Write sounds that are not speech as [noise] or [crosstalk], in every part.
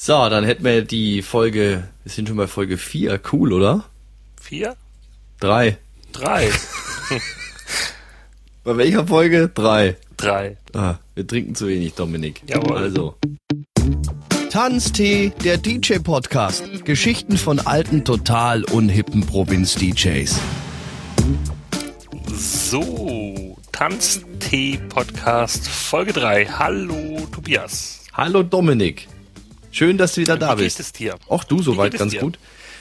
So, dann hätten wir die Folge, wir sind schon bei Folge 4, cool, oder? Vier? Drei. Drei. [laughs] Bei welcher Folge? Drei. Drei. Ah, wir trinken zu wenig, Dominik. Jawohl. Also. Tanztee, der DJ-Podcast. Geschichten von alten, total unhippen Provinz-DJs. So, Tanztee-Podcast Folge 3. Hallo, Tobias. Hallo Dominik. Schön, dass du wieder da Wie bist. geht es dir? Auch du, soweit ganz dir? gut.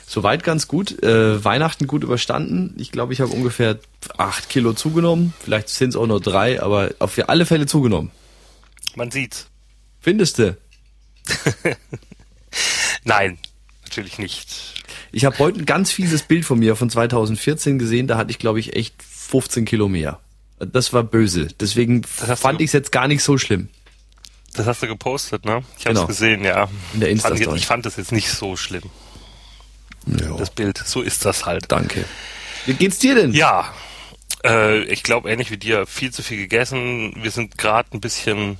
Soweit ganz gut. Äh, Weihnachten gut überstanden. Ich glaube, ich habe ungefähr acht Kilo zugenommen. Vielleicht sind es auch nur drei, aber auf alle Fälle zugenommen. Man sieht's. Findest du? [laughs] Nein, natürlich nicht. Ich habe heute ein ganz fieses Bild von mir von 2014 gesehen. Da hatte ich, glaube ich, echt 15 Kilo mehr. Das war böse. Deswegen hast fand ich es jetzt gar nicht so schlimm. Das hast du gepostet, ne? Ich habe es Genau. gesehen, ja. In der fand, jetzt- Insta-Story. ich fand das jetzt nicht so schlimm, Ja, das Bild. So ist das halt. danke. Wie geht's dir denn? Ja, äh, ich glaube ähnlich wie dir, viel zu viel gegessen. Wir sind gerade ein bisschen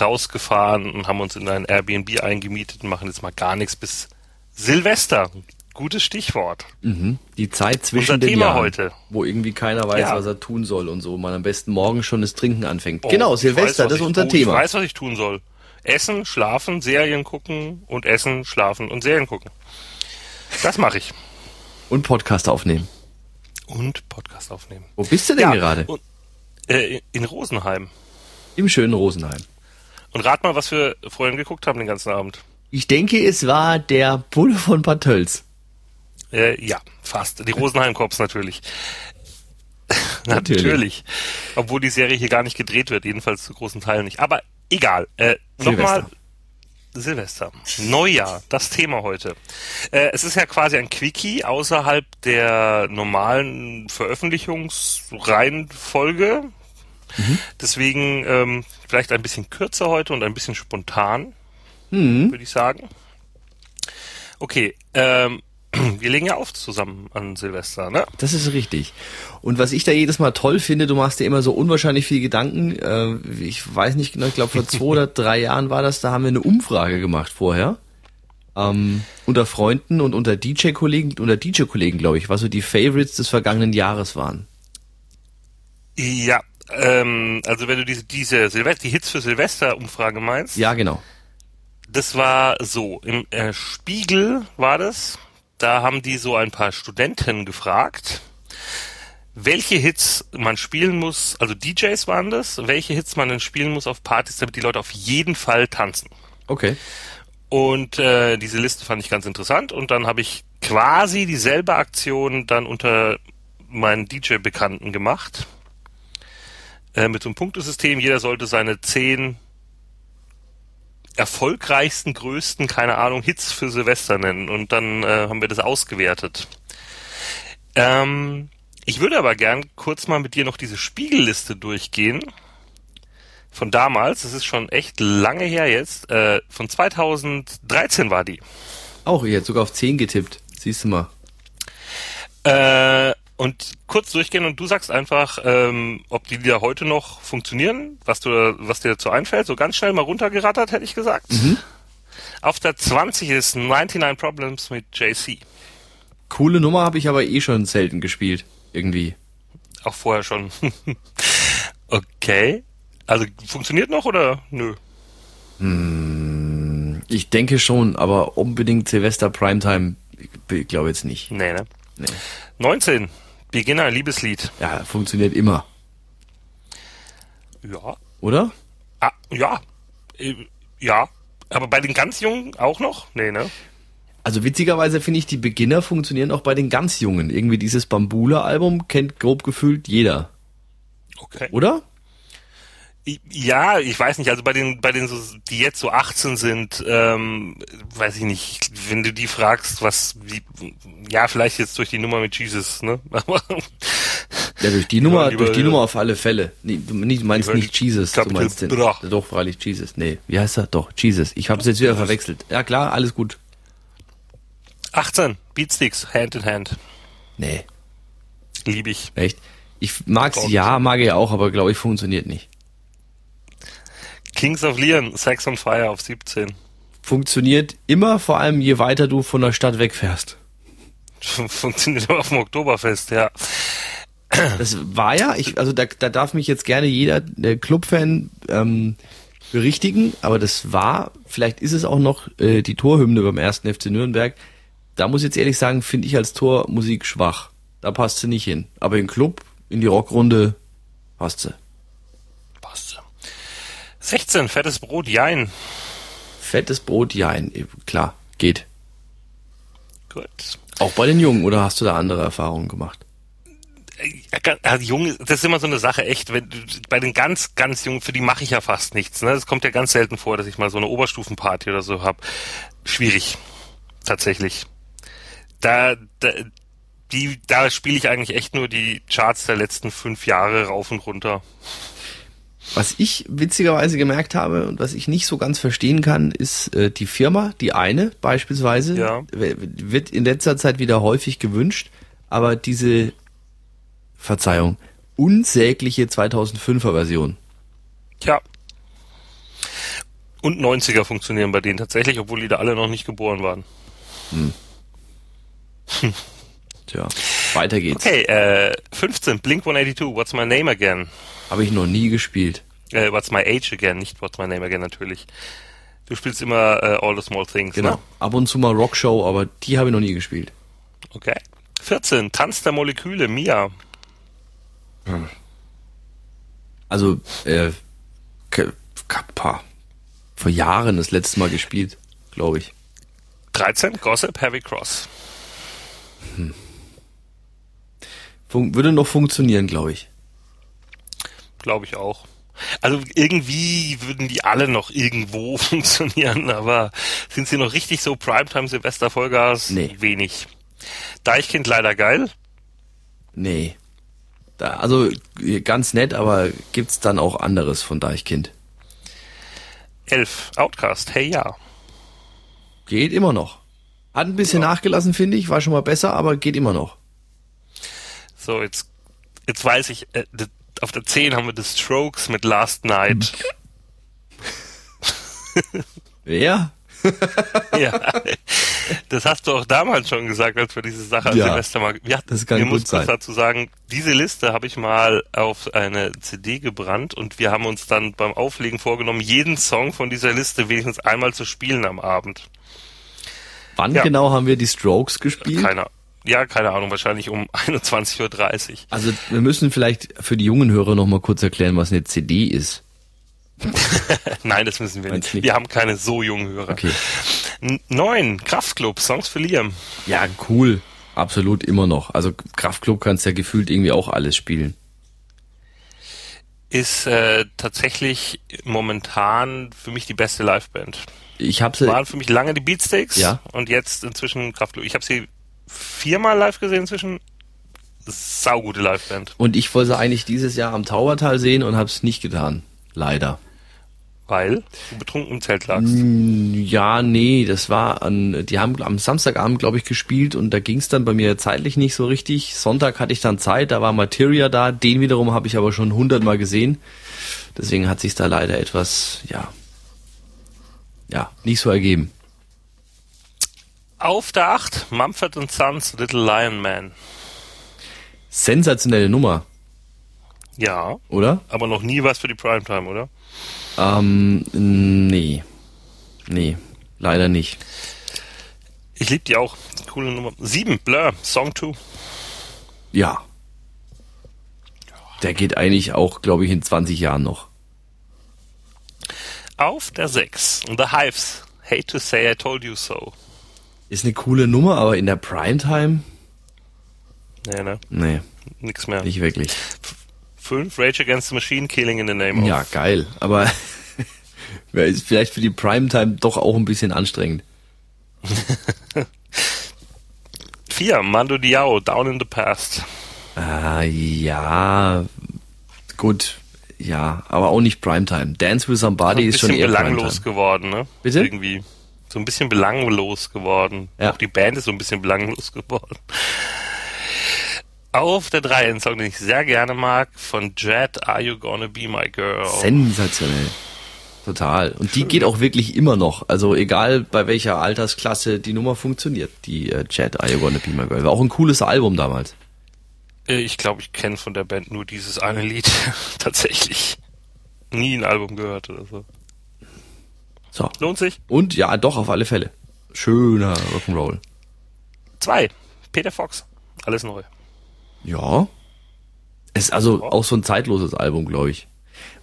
rausgefahren und haben uns in ein Airbnb eingemietet und machen jetzt mal gar nichts bis Silvester. Gutes Stichwort. Mhm. Die Zeit zwischen Unser den Thema Jahren, heute. wo irgendwie keiner weiß, Ja. was er tun soll und so. Man am besten morgen schon das Trinken anfängt. Oh, genau, ich Silvester, weiß, das ist ich- unser oh, Thema. Ich weiß, was ich tun soll. Essen, schlafen, Serien gucken und essen, schlafen und Serien gucken. Das mache ich. Und Podcast aufnehmen. Und Podcast aufnehmen. Wo bist du denn gerade? Und, äh, in Rosenheim. Im schönen Rosenheim. Und rat mal, was wir vorhin geguckt haben den ganzen Abend. Ich denke, es war der Bulle von Bad Tölz. Äh, ja, fast. Die Rosenheim Cops natürlich. [laughs] Natürlich. natürlich. Obwohl die Serie hier gar nicht gedreht wird, jedenfalls zu großen Teilen nicht. Aber egal. Äh, Nochmal. Silvester. Neujahr, das Thema heute. Äh, es ist ja quasi ein Quickie außerhalb der normalen Veröffentlichungsreihenfolge. Deswegen ähm, vielleicht ein bisschen kürzer heute und ein bisschen spontan, würde ich sagen. Okay, ähm, wir legen ja auf zusammen an Silvester, ne? Das ist richtig. Und was ich da jedes Mal toll finde, du machst dir immer so unwahrscheinlich viel Gedanken. Äh, ich weiß nicht genau, ich glaube vor zwei [laughs] oder drei Jahren war das, da haben wir eine Umfrage gemacht vorher. Ähm, unter Freunden und unter DJ-Kollegen, unter DJ-Kollegen, glaube ich, was so die Favorites des vergangenen Jahres waren. Ja, ähm, also wenn du diese, diese Silvester, die Hits für Silvester-Umfrage meinst, Ja, genau. das war so, im äh, Spiegel war das, da haben die so ein paar Studenten gefragt, welche Hits man spielen muss, also DJs waren das, welche Hits man denn spielen muss auf Partys, damit die Leute auf jeden Fall tanzen. Okay. Und äh, diese Liste fand ich ganz interessant und dann habe ich quasi dieselbe Aktion dann unter meinen DJ-Bekannten gemacht. Äh, mit so einem Punktesystem, jeder sollte seine zehn erfolgreichsten, größten, keine Ahnung, Hits für Silvester nennen. Und dann äh, haben wir das ausgewertet. Ähm, ich würde aber gern kurz mal mit dir noch diese Spiegelliste durchgehen. Von damals, das ist schon echt lange her jetzt. Äh, von 2013 war die. Auch, ich hätte sogar auf 10 getippt. Siehst du mal. Äh, und kurz durchgehen und du sagst einfach, ähm, ob die Lieder heute noch funktionieren, was du, was dir dazu einfällt. So ganz schnell mal runtergerattert, hätte ich gesagt. Auf der 20 ist 99 Problems mit JC. Coole Nummer habe ich aber eh schon selten gespielt. Irgendwie. Auch vorher schon. [laughs] okay. Also funktioniert noch oder nö? Ich denke schon, aber unbedingt Silvester Primetime, ich glaube jetzt nicht. Nee, ne? Nee. 19. Beginner, Liebeslied. Ja, funktioniert immer, Ja. oder? Ah, ja. Äh, Ja. Aber bei den ganz Jungen auch noch? Nee, ne? Also witzigerweise finde ich, die Beginner funktionieren auch bei den ganz Jungen. Irgendwie dieses Bambula-Album kennt grob gefühlt jeder, Okay. oder? Ja, ich weiß nicht, also bei den, bei den, so, die jetzt so 18 sind, ähm, weiß ich nicht, wenn du die fragst, was, wie, ja, vielleicht jetzt durch die Nummer mit Jesus, ne? [laughs] Aber Ja, durch die Nummer, durch die Nummer auf alle Fälle. Nee, du, du meinst nicht Jesus, du meinst den. Bra. Doch, freilich Jesus. Nee, wie heißt er? Doch, Jesus. Ich habe es jetzt wieder verwechselt. Ja klar, alles gut. 18, Beatsticks, Hand in Hand. Nee, Liebe ich. echt. Ich mag's, ja, mag ich auch, aber glaube ich funktioniert nicht. Kings of Leon, Sex on Fire auf 17. funktioniert immer, vor allem je weiter du von der Stadt wegfährst. Funktioniert auch auf dem Oktoberfest, ja. Das war ja, ich, also da, da darf mich jetzt gerne jeder der Clubfan ähm, berichtigen, aber das war, vielleicht ist es auch noch äh, die Torhymne beim ersten FC Nürnberg. Da muss ich jetzt ehrlich sagen, finde ich als Tormusik schwach. Da passt sie nicht hin. Aber im Club, in die Rockrunde, passt sie. Passt. 16, fettes Brot, Jein. Fettes Brot, ja, klar, geht. Gut. Auch bei den Jungen, oder hast du da andere Erfahrungen gemacht? Also Jung, das ist immer so eine Sache, echt. Wenn, bei den ganz, ganz Jungen, für die mache ich ja fast nichts. Ne? Das kommt ja ganz selten vor, dass ich mal so eine Oberstufenparty oder so hab. Schwierig, tatsächlich. Da, da, die, da spiele ich eigentlich echt nur die Charts der letzten fünf Jahre rauf und runter. Was ich witzigerweise gemerkt habe und was ich nicht so ganz verstehen kann, ist äh, die Firma, die eine beispielsweise, Ja. wird in letzter Zeit wieder häufig gewünscht, aber diese, Verzeihung, unsägliche 2005er Version. Tja. Und 90er funktionieren bei denen tatsächlich, obwohl die da alle noch nicht geboren waren. [laughs] Tja, weiter geht's. Okay, äh, 15, Blink 182, What's My Name Again? Habe ich noch nie gespielt. Äh, What's My Age Again, nicht What's My Name Again natürlich. Du spielst immer äh, All the Small Things, Genau. ne? Ab und zu mal Rockshow, aber die habe ich noch nie gespielt. Okay. 14, Tanz der Moleküle, Mia. Also, äh, Kappa. Vor Jahren das letzte Mal gespielt, glaube ich. 13, Gossip, Heavy Cross. Fun würde noch funktionieren, glaube ich. Glaube ich auch. Also irgendwie würden die alle noch irgendwo [laughs] funktionieren, aber sind sie noch richtig so Primetime Silvester Vollgas? Nee. Wenig. Deichkind leider geil. Nee. Da, also ganz nett, aber gibt's dann auch anderes von Deichkind? 11. Outcast, hey ja. Geht immer noch. Hat ein bisschen nachgelassen, finde ich, war schon mal besser, aber geht immer noch. So, jetzt, jetzt weiß ich, äh, auf der 10 haben wir The Strokes mit Last Night. Ja? ja. Das hast du auch damals schon gesagt, als wir diese Sache Ja, Silvester mal. Ja, das kann wir gut sein. dazu sagen, diese Liste habe ich mal auf eine CD gebrannt und wir haben uns dann beim Auflegen vorgenommen, jeden Song von dieser Liste wenigstens einmal zu spielen am Abend. Wann Ja. genau haben wir die Strokes gespielt? Keine, ja, keine Ahnung, wahrscheinlich um [laughs] 21.30 Uhr. Also wir müssen vielleicht für die jungen Hörer noch mal kurz erklären, was eine CD ist. [laughs] Nein, das müssen wir nicht. nicht? Wir haben keine so jungen Hörer. Okay. Neun, Kraftclub, Songs für Liam. Ja, cool. Absolut immer noch. Also Kraftklub kannst ja gefühlt irgendwie auch alles spielen. Ist äh, tatsächlich momentan für mich die beste Liveband. Ich habe sie Waren für mich lange die Beatsteaks Ja. und jetzt inzwischen Kraftclub. Ich habe sie viermal live gesehen inzwischen. Saugute Liveband. und ich wollte sie eigentlich dieses Jahr am Taubertal sehen und habe es nicht getan. Leider. Weil du betrunken im Zelt lagst. Ja, nee, das war an, die haben am Samstagabend, glaube ich, gespielt und da ging es dann bei mir zeitlich nicht so richtig. Sonntag hatte ich dann Zeit, da war Materia da, den wiederum habe ich aber schon hundertmal gesehen. Deswegen hat sich da leider etwas, ja, ja, nicht so ergeben. Auf der 8, Mumford Sons, Little Lion Man. Sensationelle Nummer, Ja, oder? aber noch nie was für die Primetime, oder? Ähm, nee. Nee, leider nicht. Ich liebe die auch. Coole Nummer. 7, Blur, Song 2. Ja. Der geht eigentlich auch, glaube ich, in 20 Jahren noch. Auf der 6, The Hives, Hate to say I told you so. Ist eine coole Nummer, aber in der Primetime? Nee, ne? Nee, Nix mehr. nicht wirklich. 5, Rage Against the Machine, Killing in the Name of. Ja, geil. Aber [laughs] ist vielleicht für die Primetime doch auch ein bisschen anstrengend. [laughs] 4, Mando Diao, Down in the Past. Ah, ja. Gut. Ja, aber auch nicht Primetime. Dance with Somebody ist schon bisschen eher belanglos Primetime. geworden, ne? Bitte? Irgendwie. So ein bisschen belanglos geworden. Ja. Auch die Band ist so ein bisschen belanglos [laughs] geworden. Auf der 3 ein Song, den ich sehr gerne mag, von Jet, Are You Gonna Be My Girl? Sensationell. Total. Und die geht auch wirklich immer noch. Also egal bei welcher Altersklasse die Nummer funktioniert, die äh, Chat I Wanna Be My Girl. War auch ein cooles Album damals. Äh, Ich glaube, ich kenne von der Band nur dieses eine Lied. [laughs] Tatsächlich. Nie ein Album gehört oder so. So. Lohnt sich? Und ja, doch, auf alle Fälle. Schöner Rock'n'Roll. Zwei. Peter Fox. Alles neu. Ja. Ist also auch so ein zeitloses Album, glaube ich.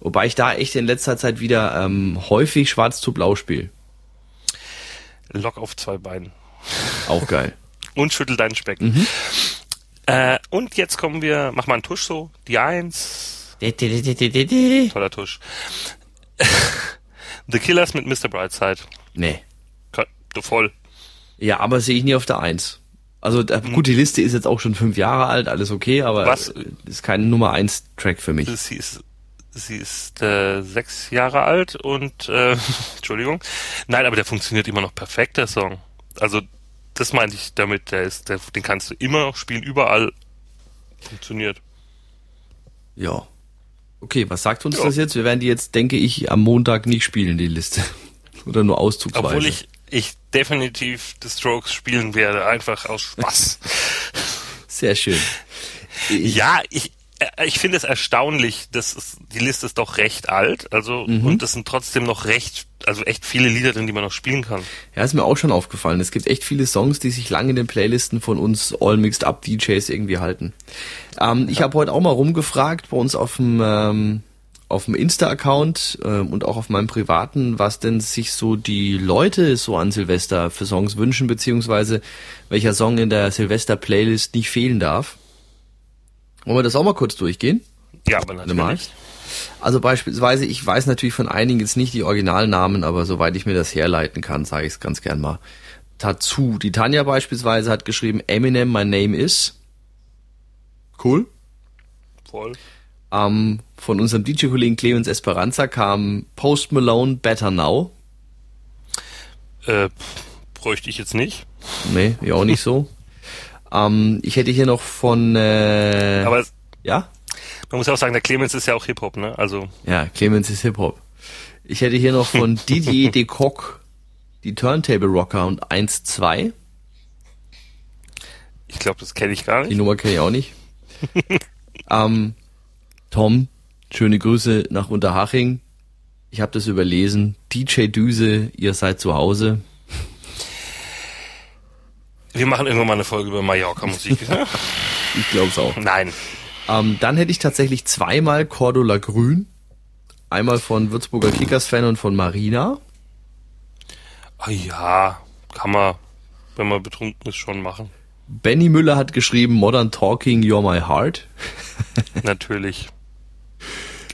Wobei ich da echt in letzter Zeit wieder ähm, häufig Schwarz zu Blau spiele. Lock auf zwei Beinen. Auch geil. [laughs] Und schüttel deinen Speck. Mhm. Äh, und jetzt kommen wir, mach mal einen Tusch so. Die Eins. Toller Tusch. [laughs] The Killers mit Mr. Brightside. nee. Du voll. Ja, aber sehe ich nie auf der Eins. Also da, gut, die Liste ist jetzt auch schon fünf Jahre alt, alles okay, aber Was? ist kein Nummer eins Track für mich. Sie ist, sie ist äh, sechs Jahre alt und äh, [laughs] Entschuldigung. Nein, aber der funktioniert immer noch perfekt, der Song. Also das meinte ich damit, der ist, der, den kannst du immer noch spielen, überall funktioniert. Ja. Okay, was sagt uns Ja. das jetzt? Wir werden die jetzt, denke ich, am Montag nicht spielen, die Liste. [laughs] Oder nur auszugsweise. Obwohl ich, ich definitiv The Strokes spielen werde, einfach aus Spaß. Sehr schön. Ich, ja, ich, ich finde es erstaunlich, dass es, die Liste ist doch recht alt, also Mhm. und es sind trotzdem noch recht, also echt viele Lieder drin, die man noch spielen kann. Ja, ist mir auch schon aufgefallen. Es gibt echt viele Songs, die sich lange in den Playlisten von uns All Mixed Up DJs irgendwie halten. Ähm, Ich habe heute auch mal rumgefragt bei uns auf dem ähm, auf dem Insta-Account ähm, und auch auf meinem privaten, was denn sich so die Leute so an Silvester für Songs wünschen, beziehungsweise welcher Song in der Silvester-Playlist nicht fehlen darf. Wollen wir das auch mal kurz durchgehen? Ja, aber mal. natürlich. Also beispielsweise, ich weiß natürlich von einigen jetzt nicht die Originalnamen, aber soweit ich mir das herleiten kann, sage ich es ganz gern mal. Tatsu. Die Tanja beispielsweise hat geschrieben, Eminem, my name is. Cool. Voll. Ähm, von unserem DJ-Kollegen Clemens Esperanza kam Post Malone, Better Now. Äh, bräuchte ich jetzt nicht. Nee, ja auch nicht so. Ähm, ich hätte hier noch von, äh, Aber es, ja? man muss ja auch sagen, der Clemens ist ja auch Hip-Hop, ne? Also, Ja, Clemens ist Hip-Hop. Ich hätte hier noch von [laughs] Didier de Kock die Turntable Rocker und 1-2. ich glaube, das kenne ich gar Die nicht. Nummer kenne ich auch nicht. [laughs] ähm, Tom, schöne Grüße nach Unterhaching. Ich habe das überlesen. DJ Düse, ihr seid zu Hause. Wir machen irgendwann mal eine Folge über Mallorca-Musik. [laughs] Ich glaube es auch. Nein. Ähm, dann hätte ich tatsächlich zweimal Cordula Grün. Einmal von Würzburger Kickers-Fan und von Marina. Ah ja, kann man, wenn man betrunken ist, schon machen. Benny Müller hat geschrieben Modern Talking, You're My Heart. [laughs] Natürlich.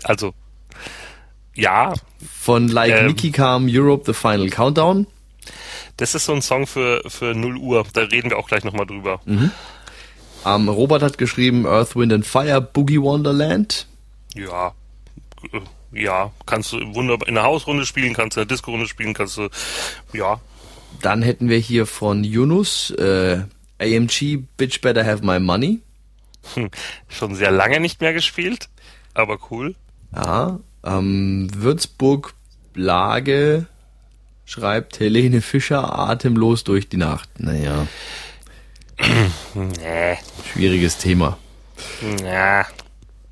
Also, ja, Von Like Ähm. Nikki kam Europe, The Final Countdown. Das ist so ein Song für, für 0 Uhr. Da reden wir auch gleich nochmal drüber. Ähm, Robert hat geschrieben Earth, Wind and Fire, Boogie Wonderland. Ja, ja, kannst du wunderbar in der Hausrunde spielen, kannst du in der Disco-Runde spielen, kannst du, ja, Dann hätten wir hier von Yunus äh, AMG Bitch Better Have My Money. hm, schon sehr lange nicht mehr gespielt, aber cool. Ja, ähm, Würzburg Blage schreibt Helene Fischer atemlos durch die Nacht. Naja, [clears throat] Nee, schwieriges Thema. ja,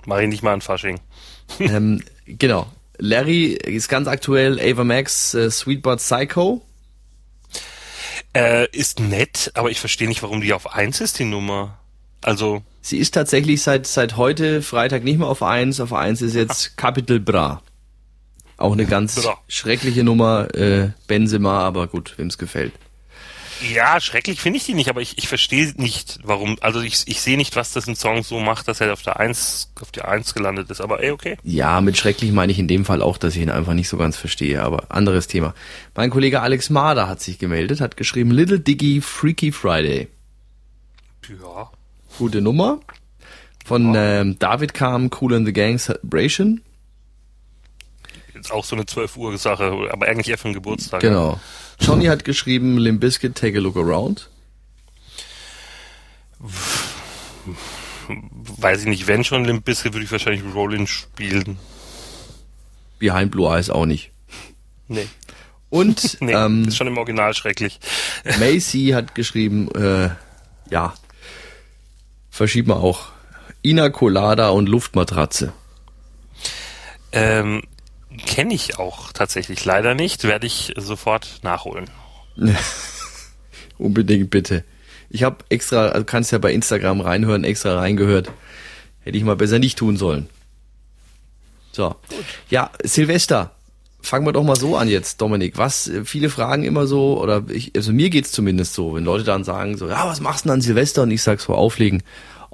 mach ich nicht mal an Fasching. [laughs] ähm, genau. Larry ist ganz aktuell Ava Max äh, Sweetbot Psycho. Äh, ist nett, aber ich verstehe nicht, warum die auf 1 ist, die Nummer. Also, Sie ist tatsächlich seit, seit heute Freitag nicht mehr auf 1. Auf 1 ist jetzt Capital Bra. Auch eine ganz schreckliche Nummer, äh, Benzema, aber gut, wem's gefällt. ja, schrecklich finde ich die nicht, aber ich, ich verstehe nicht, warum, also ich, ich sehe nicht, was das ein Song so macht, dass er auf der 1, auf der 1 gelandet ist, aber ey, okay. Ja, mit schrecklich meine ich in dem Fall auch, dass ich ihn einfach nicht so ganz verstehe, aber anderes Thema. Mein Kollege Alex Marder hat sich gemeldet, hat geschrieben Little Diggy Freaky Friday. Ja. Gute Nummer. Von ähm, David kam Cool and the Gang Celebration. Jetzt auch so eine 12 Uhr Sache, aber eigentlich eher für einen Geburtstag. Genau. Johnny hat geschrieben Limp Bizkit Take a Look Around. Weiß ich nicht, wenn schon Limp Bizkit, würde ich wahrscheinlich Rollin spielen. Behind Blue Eyes auch nicht. Nee. Und [laughs] Nee, ähm, ist schon im Original schrecklich. [laughs] Macy hat geschrieben, äh, ja, verschieben wir auch. Ina Colada und Luftmatratze. Ähm, Kenne ich auch tatsächlich leider nicht, werde ich sofort nachholen. [laughs] Unbedingt bitte. Ich habe extra, also kannst ja bei Instagram reinhören, extra reingehört. Hätte ich mal besser nicht tun sollen. So. Ja, Silvester. Fangen wir doch mal so an jetzt, Dominik. Was, äh, viele fragen immer so, oder ich, also mir geht's zumindest so, wenn Leute dann sagen so, ja, was machst du denn an Silvester? Und ich sag so, auflegen.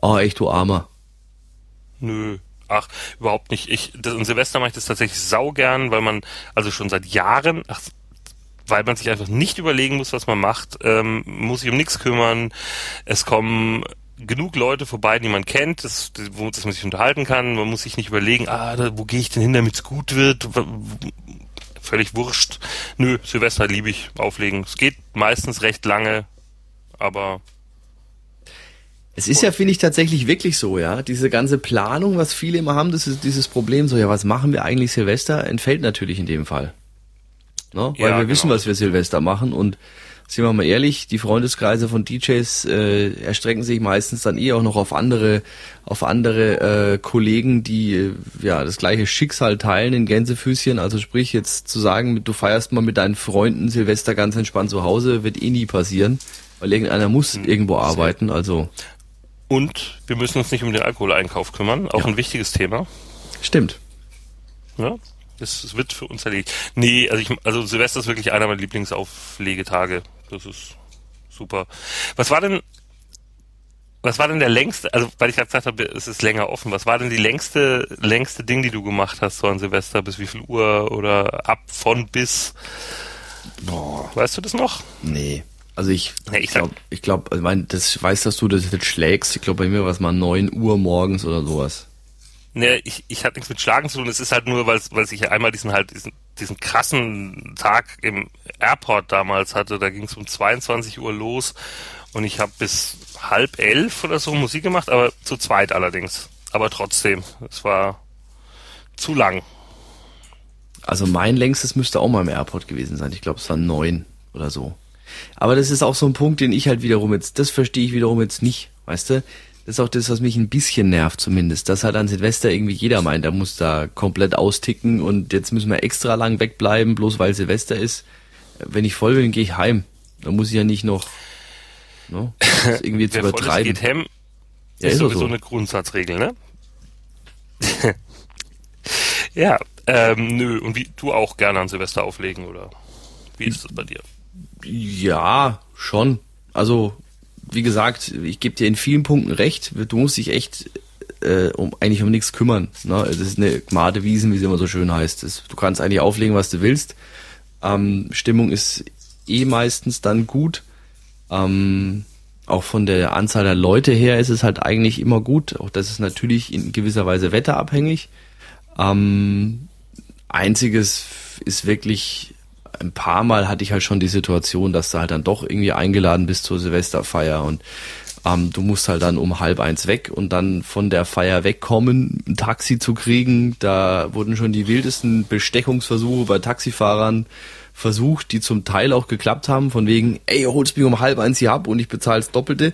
Oh, echt, du Armer. Nö. Ach, überhaupt nicht. Ich, das, und Silvester mache ich das tatsächlich saugern, weil man, also schon seit Jahren, ach, weil man sich einfach nicht überlegen muss, was man macht, ähm, muss sich um nichts kümmern. Es kommen genug Leute vorbei, die man kennt, das, wo das man sich unterhalten kann. Man muss sich nicht überlegen, ah, da, wo gehe ich denn hin, damit es gut wird. Völlig wurscht. Nö, Silvester liebe ich auflegen. Es geht meistens recht lange, aber Es ist ja, finde ich, tatsächlich wirklich so, ja. Diese ganze Planung, was viele immer haben, das ist dieses Problem so, ja, was machen wir eigentlich Silvester, entfällt natürlich in dem Fall. Ne? Weil Ja, wir wissen, genau. was wir Silvester machen und sind wir mal ehrlich, die Freundeskreise von DJs äh, erstrecken sich meistens dann eh auch noch auf andere, auf andere äh, Kollegen, die äh, ja das gleiche Schicksal teilen in Gänsefüßchen. Also sprich jetzt zu sagen, du feierst mal mit deinen Freunden Silvester ganz entspannt zu Hause, wird eh nie passieren, weil irgendeiner muss Hm, irgendwo arbeiten. Also und wir müssen uns nicht um den Alkoholeinkauf kümmern. Auch Ja. ein wichtiges Thema. stimmt. Ja, das, wird für uns erledigt. Nee, also ich, also Silvester ist wirklich einer meiner Lieblingsauflegetage. Das ist super. Was war denn, was war denn der längste, also weil ich gerade gesagt habe, es ist länger offen, was war denn die längste, längste Ding, die du gemacht hast so an Silvester? Bis wie viel Uhr oder ab von bis? Boah. Weißt du das noch? Nee. Also ich, Nee, ich ich glaube, ich glaube, also mein, das ich weiß, dass du das jetzt schlägst. Ich glaube, bei mir war es mal 9 Uhr morgens oder sowas. Nee, ich, ich hatte nichts mit Schlagen zu tun. Es ist halt nur, weil weil ich einmal diesen halt diesen, diesen krassen Tag im Airport damals hatte. Da ging es um 22 Uhr los und ich habe bis halb elf oder so Musik gemacht, aber zu zweit allerdings. Aber trotzdem, es war zu lang. Also mein längstes müsste auch mal im Airport gewesen sein. Ich glaube, es waren neun oder so. Aber das ist auch so ein Punkt, den ich halt wiederum jetzt, das verstehe ich wiederum jetzt nicht, weißt du? Das ist auch das, was mich ein bisschen nervt zumindest, dass halt an Silvester irgendwie jeder meint, er muss da komplett austicken und jetzt müssen wir extra lang wegbleiben, bloß weil Silvester ist. Wenn ich voll bin, gehe ich heim. Da muss ich ja nicht noch ne, das irgendwie [laughs] zu Wer voll ist, übertreiben. geht hem, Ja, ist ist sowieso so. eine Grundsatzregel, ne? [laughs] ja, ähm, nö, und wie du auch gerne an Silvester auflegen, oder? Wie ist das bei dir? Ja, schon. Also, wie gesagt, ich gebe dir in vielen Punkten recht. Du musst dich echt äh, um eigentlich um nichts kümmern. Ne? Es ist eine Gmadewiesen, wie es immer so schön heißt. Es, du kannst eigentlich auflegen, was du willst. Ähm, Stimmung ist eh meistens dann gut. Ähm, auch von der Anzahl der Leute her ist es halt eigentlich immer gut. Auch das ist natürlich in gewisser Weise wetterabhängig. Ähm, einziges ist wirklich, ein paar Mal hatte ich halt schon die Situation, dass du halt dann doch irgendwie eingeladen bist zur Silvesterfeier und ähm, du musst halt dann um halb eins weg und dann von der Feier wegkommen, ein Taxi zu kriegen. Da wurden schon die wildesten Bestechungsversuche bei Taxifahrern versucht, die zum Teil auch geklappt haben, von wegen, ey, holst mich um halb eins hier ab und ich bezahl's Doppelte.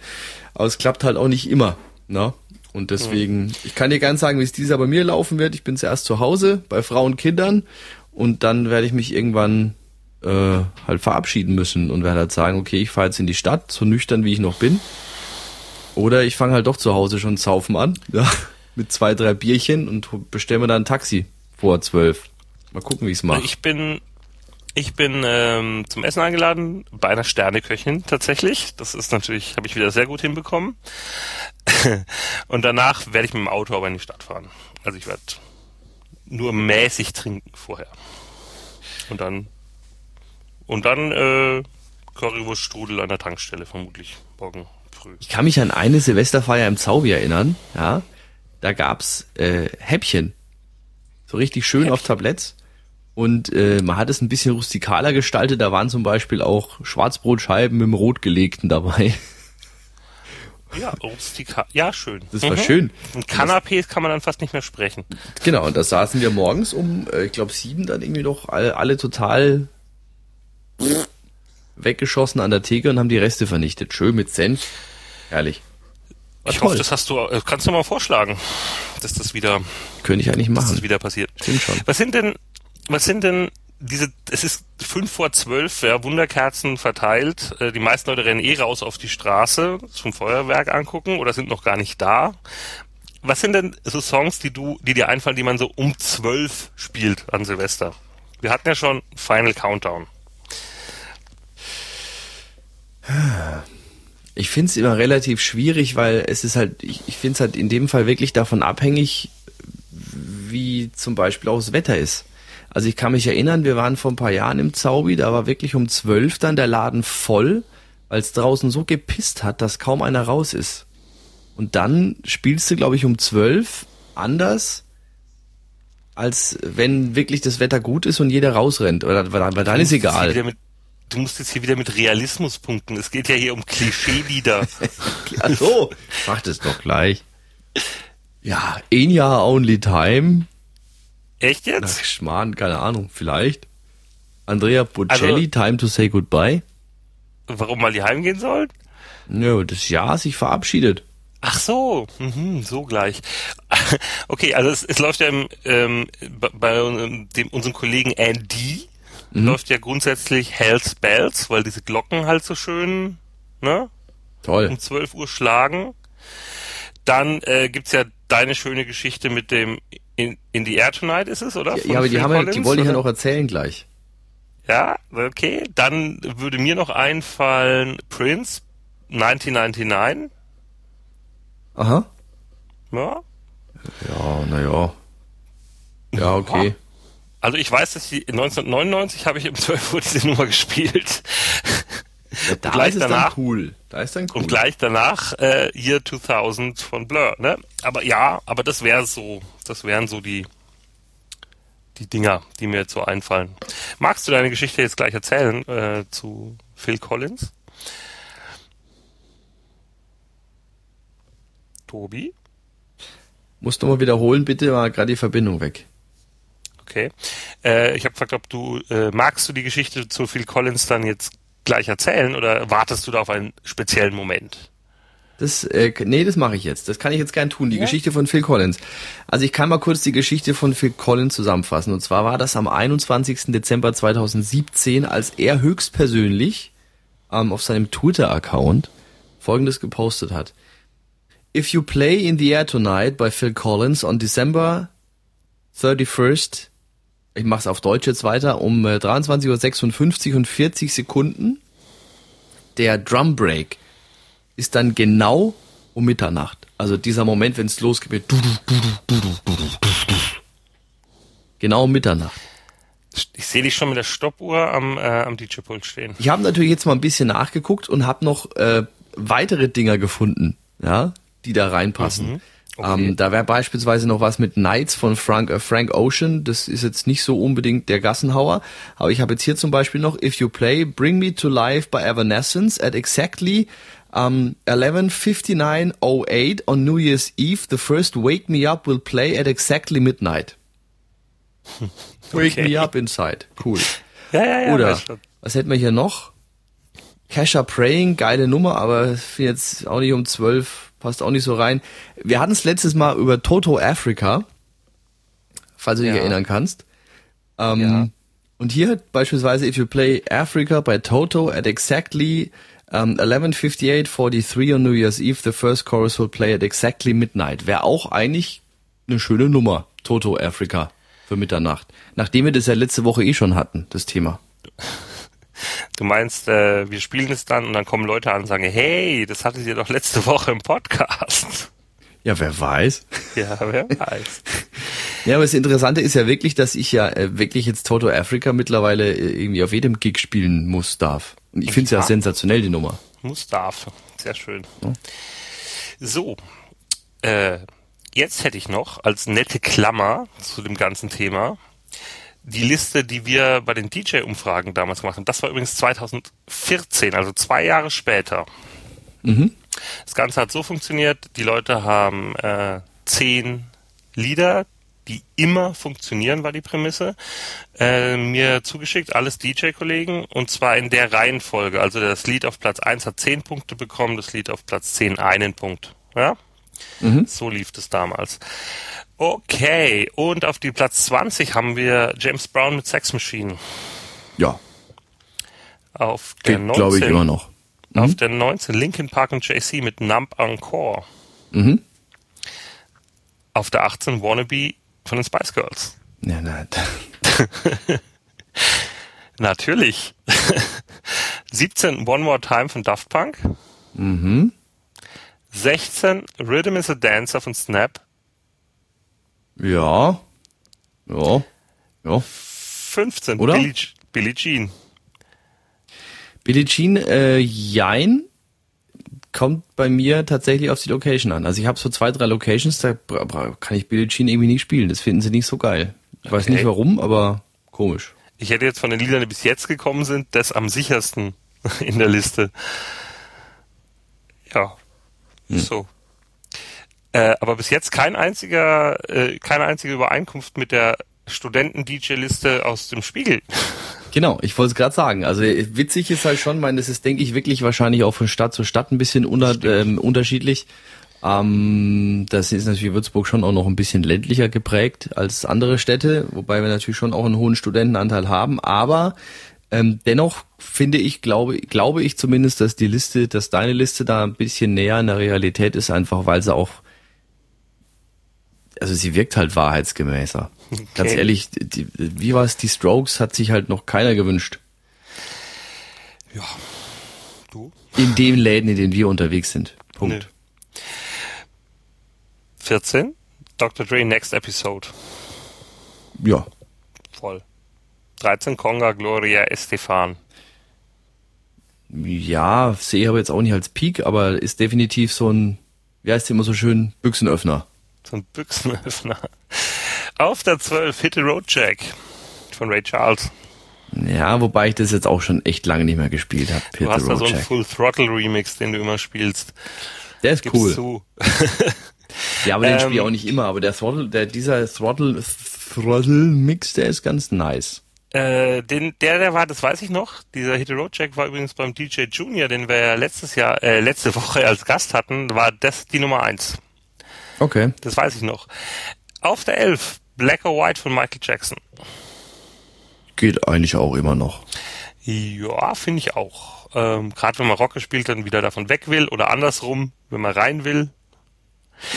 Aber es klappt halt auch nicht immer. Ne? Und deswegen, ich kann dir ganz sagen, wie es dieses Jahr bei mir laufen wird. Ich bin zuerst zu Hause bei Frauen und Kindern und dann werde ich mich irgendwann äh, halt verabschieden müssen und werde halt sagen, okay, ich fahre jetzt in die Stadt, so nüchtern wie ich noch bin. Oder ich fange halt doch zu Hause schon saufen an, ja, [laughs] mit zwei, drei Bierchen und bestelle mir dann ein Taxi vor zwölf. Mal gucken, wie ich es mache. Ich bin, ich bin ähm, zum Essen eingeladen bei einer Sterneköchin tatsächlich. Das ist natürlich, habe ich wieder sehr gut hinbekommen. [laughs] Und danach werde ich mit dem Auto aber in die Stadt fahren. Also ich werde nur mäßig trinken vorher. Und dann und dann äh, Currywurststrudel an der Tankstelle vermutlich morgen früh. Ich kann mich an eine Silvesterfeier im Zaubi erinnern, ja. Da gab's äh, Häppchen. So richtig schön auf Tabletts. Und äh, man hat es ein bisschen rustikaler gestaltet. Da waren zum Beispiel auch Schwarzbrotscheiben mit dem Rotgelegten dabei. [laughs] Ja, rustikal. Ja, schön. Das war mhm. schön. Und Kanapés kann man dann fast nicht mehr sprechen. Genau, und da saßen wir morgens um, äh, ich glaube, sieben dann irgendwie doch alle, alle total weggeschossen an der Theke und haben die Reste vernichtet. Schön mit Senf. Herrlich. War ich hoffe, das hast du, äh, kannst du mal vorschlagen, dass das wieder, könnte ich eigentlich machen, dass das wieder passiert. Stimmt schon. Was sind denn, was sind denn diese, es ist fünf vor zwölf, ja, Wunderkerzen verteilt. Äh, die meisten Leute rennen eh raus auf die Straße zum Feuerwerk angucken oder sind noch gar nicht da. Was sind denn so Songs, die du, die dir einfallen, die man so um zwölf spielt an Silvester? Wir hatten ja schon Final Countdown. Ich finde es immer relativ schwierig, weil es ist halt, ich, ich finde es halt in dem Fall wirklich davon abhängig, wie zum Beispiel auch das Wetter ist. Also ich kann mich erinnern, wir waren vor ein paar Jahren im Zaubi, da war wirklich um zwölf dann der Laden voll, weil es draußen so gepisst hat, dass kaum einer raus ist. Und dann spielst du, glaube ich, um zwölf anders, als wenn wirklich das Wetter gut ist und jeder rausrennt. Oder weil, dann ist egal. Mit, du musst jetzt hier wieder mit Realismus punkten. Es geht ja hier um Klischee-Lieder. [laughs] Ach so, mach das doch gleich. Ja, ein Jahr Only Time. Echt jetzt? Ach, Schmarrn, keine Ahnung, vielleicht. Andrea Bocelli, also, Time to Say Goodbye. Warum mal die heimgehen sollen? Nö, das Jahr sich verabschiedet. Ach so, mhm, so gleich. [laughs] Okay, also es, es läuft ja im, ähm, bei dem, unserem Kollegen Andy mhm. läuft ja grundsätzlich Hell's Bells, weil diese Glocken halt so schön, ne? Toll. Um 12 Uhr schlagen. Dann äh, gibt's ja deine schöne Geschichte mit dem in, in the Air Tonight ist es, oder? Von ja, aber die, haben Collins, die wollte ich ja noch erzählen gleich. Ja, okay. Dann würde mir noch einfallen Prince 1999. Aha. Ja. Ja, naja. Ja, okay. Also ich weiß, dass die 1999 habe ich um 12 Uhr diese Nummer gespielt. Ja, da gleich ist danach, dann cool. Da ist dann cool. Und gleich danach äh, Year 2000 von Blur. Ne? Aber ja, aber das wäre so, das wären so die die Dinger, die mir jetzt so einfallen. Magst du deine Geschichte jetzt gleich erzählen äh, zu Phil Collins? Tobi? Musst du mal wiederholen, bitte, war gerade die Verbindung weg. Okay. Äh, ich habe gefragt, ob du äh, magst du die Geschichte zu Phil Collins dann jetzt gleich erzählen oder wartest du da auf einen speziellen Moment? Das, äh, nee, das mache ich jetzt. Das kann ich jetzt gern tun. Die ja? Geschichte von Phil Collins. Also ich kann mal kurz die Geschichte von Phil Collins zusammenfassen. Und zwar war das am 21. Dezember 2017, als er höchstpersönlich ähm, auf seinem Twitter-Account Folgendes gepostet hat. If you play in the air tonight by Phil Collins on December 31st, ich mache es auf Deutsch jetzt weiter, um äh, 23.56 Uhr und 40 Sekunden. Der Drum Break ist dann genau um Mitternacht. Also dieser Moment, wenn es losgeht, genau um Mitternacht. Ich sehe dich schon mit der Stoppuhr am, äh, am DJ-Pult stehen. Ich habe natürlich jetzt mal ein bisschen nachgeguckt und habe noch äh, weitere Dinger gefunden, ja, die da reinpassen. Mhm. Okay. Ähm, da wäre beispielsweise noch was mit Nights von Frank, äh, Frank Ocean. Das ist jetzt nicht so unbedingt der Gassenhauer. Aber ich habe jetzt hier zum Beispiel noch If You Play Bring Me to Life by Evanescence at exactly um, 11.59.08 on New Year's Eve. The first Wake Me Up will play at exactly midnight. [laughs] Wake okay. Me Up Inside. Cool. [laughs] Ja, ja, ja. Oder, was hätten wir hier noch? Kesha Praying, geile Nummer, aber jetzt auch nicht um 12 passt auch nicht so rein. Wir hatten es letztes Mal über Toto Africa, falls du dich erinnern kannst. Ähm, ja. Und hier beispielsweise, if you play Africa by Toto at exactly um, 11.58.43 on New Year's Eve, the first chorus will play at exactly midnight. Wäre auch eigentlich eine schöne Nummer, Toto Africa für Mitternacht. Nachdem wir das ja letzte Woche eh schon hatten, das Thema. [laughs] Du meinst, äh, wir spielen es dann und dann kommen Leute an und sagen, hey, das hattet ihr doch letzte Woche im Podcast. Ja, wer weiß. [laughs] Ja, wer weiß. ja, aber das Interessante ist ja wirklich, dass ich ja äh, wirklich jetzt Toto Africa mittlerweile äh, irgendwie auf jedem Gig spielen muss, darf. Und ich finde es ja sensationell, die Nummer. Muss, darf. Sehr schön. Ja. So, äh, jetzt hätte ich noch als nette Klammer zu dem ganzen Thema die Liste, die wir bei den DJ-Umfragen damals gemacht haben, das war übrigens 2014, also zwei Jahre später. Mhm. Das Ganze hat so funktioniert, die Leute haben äh, zehn Lieder, die immer funktionieren, war die Prämisse, äh, mir zugeschickt, alles DJ-Kollegen, und zwar in der Reihenfolge. Also das Lied auf Platz 1 hat 10 Punkte bekommen, das Lied auf Platz 10 einen Punkt. Ja? Mhm. So lief das damals. Okay, und auf die Platz 20 haben wir James Brown mit Sex Machine. Ja. Auf der Geht, glaube ich, immer noch. Mhm. Auf der 19 Linkin Park und JC mit Nump Encore. Mhm. Auf der 18 Wannabe von den Spice Girls. Ja, nein. [laughs] Natürlich. [laughs] 17 One More Time von Daft Punk. Mhm. 16 Rhythm is a Dancer von Snap. Ja. Ja. Ja. 15 Oder? Billie, Billie Jean. Billie Jean, äh, jein, kommt bei mir tatsächlich auf die Location an. Also ich habe so zwei, drei Locations, da kann ich Billie Jean irgendwie nicht spielen. Das finden sie nicht so geil. Ich okay. weiß nicht warum, aber komisch. Ich hätte jetzt von den Liedern, die bis jetzt gekommen sind, das am sichersten [laughs] in der Liste. Ja, hm. so. Äh, aber bis jetzt kein einziger, äh, keine einzige Übereinkunft mit der Studenten-DJ-Liste aus dem Spiegel. [laughs] Genau, ich wollte es gerade sagen. Also witzig ist halt schon, meine, das ist, denke ich, wirklich wahrscheinlich auch von Stadt zu Stadt ein bisschen unter, ähm, unterschiedlich. Ähm, das ist natürlich Würzburg schon auch noch ein bisschen ländlicher geprägt als andere Städte, wobei wir natürlich schon auch einen hohen Studentenanteil haben. Aber ähm, dennoch finde ich, glaube, glaube ich zumindest, dass die Liste, dass deine Liste da ein bisschen näher an der Realität ist, einfach weil sie auch also sie wirkt halt wahrheitsgemäßer. [laughs] Okay. Ganz ehrlich, die, wie war es, die Strokes hat sich halt noch keiner gewünscht. Ja. Du? In den Läden, in denen wir unterwegs sind. Punkt. Nee. 14. Dr. Dre Next Episode. Ja. Voll. 13. Conga Gloria Estefan. Ja, sehe ich aber jetzt auch nicht als Peak, aber ist definitiv so ein, wie heißt der immer so schön, Büchsenöffner. So ein Büchsenöffner. Auf der 12 Hit the Road Jack von Ray Charles. Ja, wobei ich das jetzt auch schon echt lange nicht mehr gespielt habe. Du hast da so einen Full Throttle Remix, den du immer spielst. Der ist Gib's cool. Zu. [laughs] ja, aber den ähm, spiele ich auch nicht immer. Aber der Throttle, der, dieser Throttle, Throttle Mix, der ist ganz nice. Äh, den, der, der war, das weiß ich noch. Dieser Hit the Road Jack war übrigens beim DJ Junior, den wir ja letztes Jahr, äh, letzte Woche als Gast hatten, war das die Nummer eins. Okay. Das weiß ich noch. Auf der 11, Black or White von Michael Jackson. Geht eigentlich auch immer noch. Ja, finde ich auch. Ähm, Gerade wenn man Rock gespielt dann wieder davon weg will oder andersrum, wenn man rein will.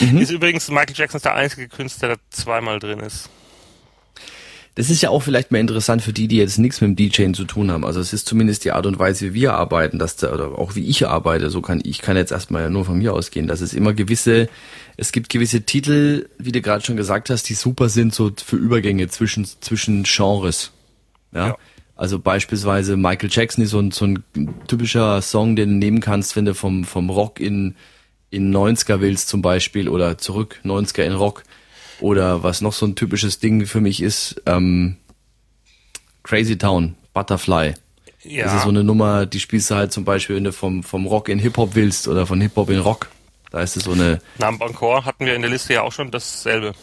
Mhm. Ist übrigens Michael Jackson der einzige Künstler, der zweimal drin ist. Das ist ja auch vielleicht mal interessant für die, die jetzt nichts mit dem DJing zu tun haben. Also es ist zumindest die Art und Weise, wie wir arbeiten, dass da, oder auch wie ich arbeite. So kann ich kann jetzt erstmal ja nur von mir ausgehen, dass es immer gewisse, es gibt gewisse Titel, wie du gerade schon gesagt hast, die super sind so für Übergänge zwischen zwischen Genres. Ja. ja. Also beispielsweise Michael Jackson ist so ein, so ein typischer Song, den du nehmen kannst, wenn du vom vom Rock in in 90er willst zum Beispiel oder zurück 90er in Rock oder was noch so ein typisches Ding für mich ist, ähm, Crazy Town, Butterfly. Ja. Das ist so eine Nummer, die spielst du halt zum Beispiel, wenn du vom, vom Rock in Hip-Hop willst oder von Hip-Hop in Rock. Da ist es so eine. Namen Encore hatten wir in der Liste ja auch schon dasselbe.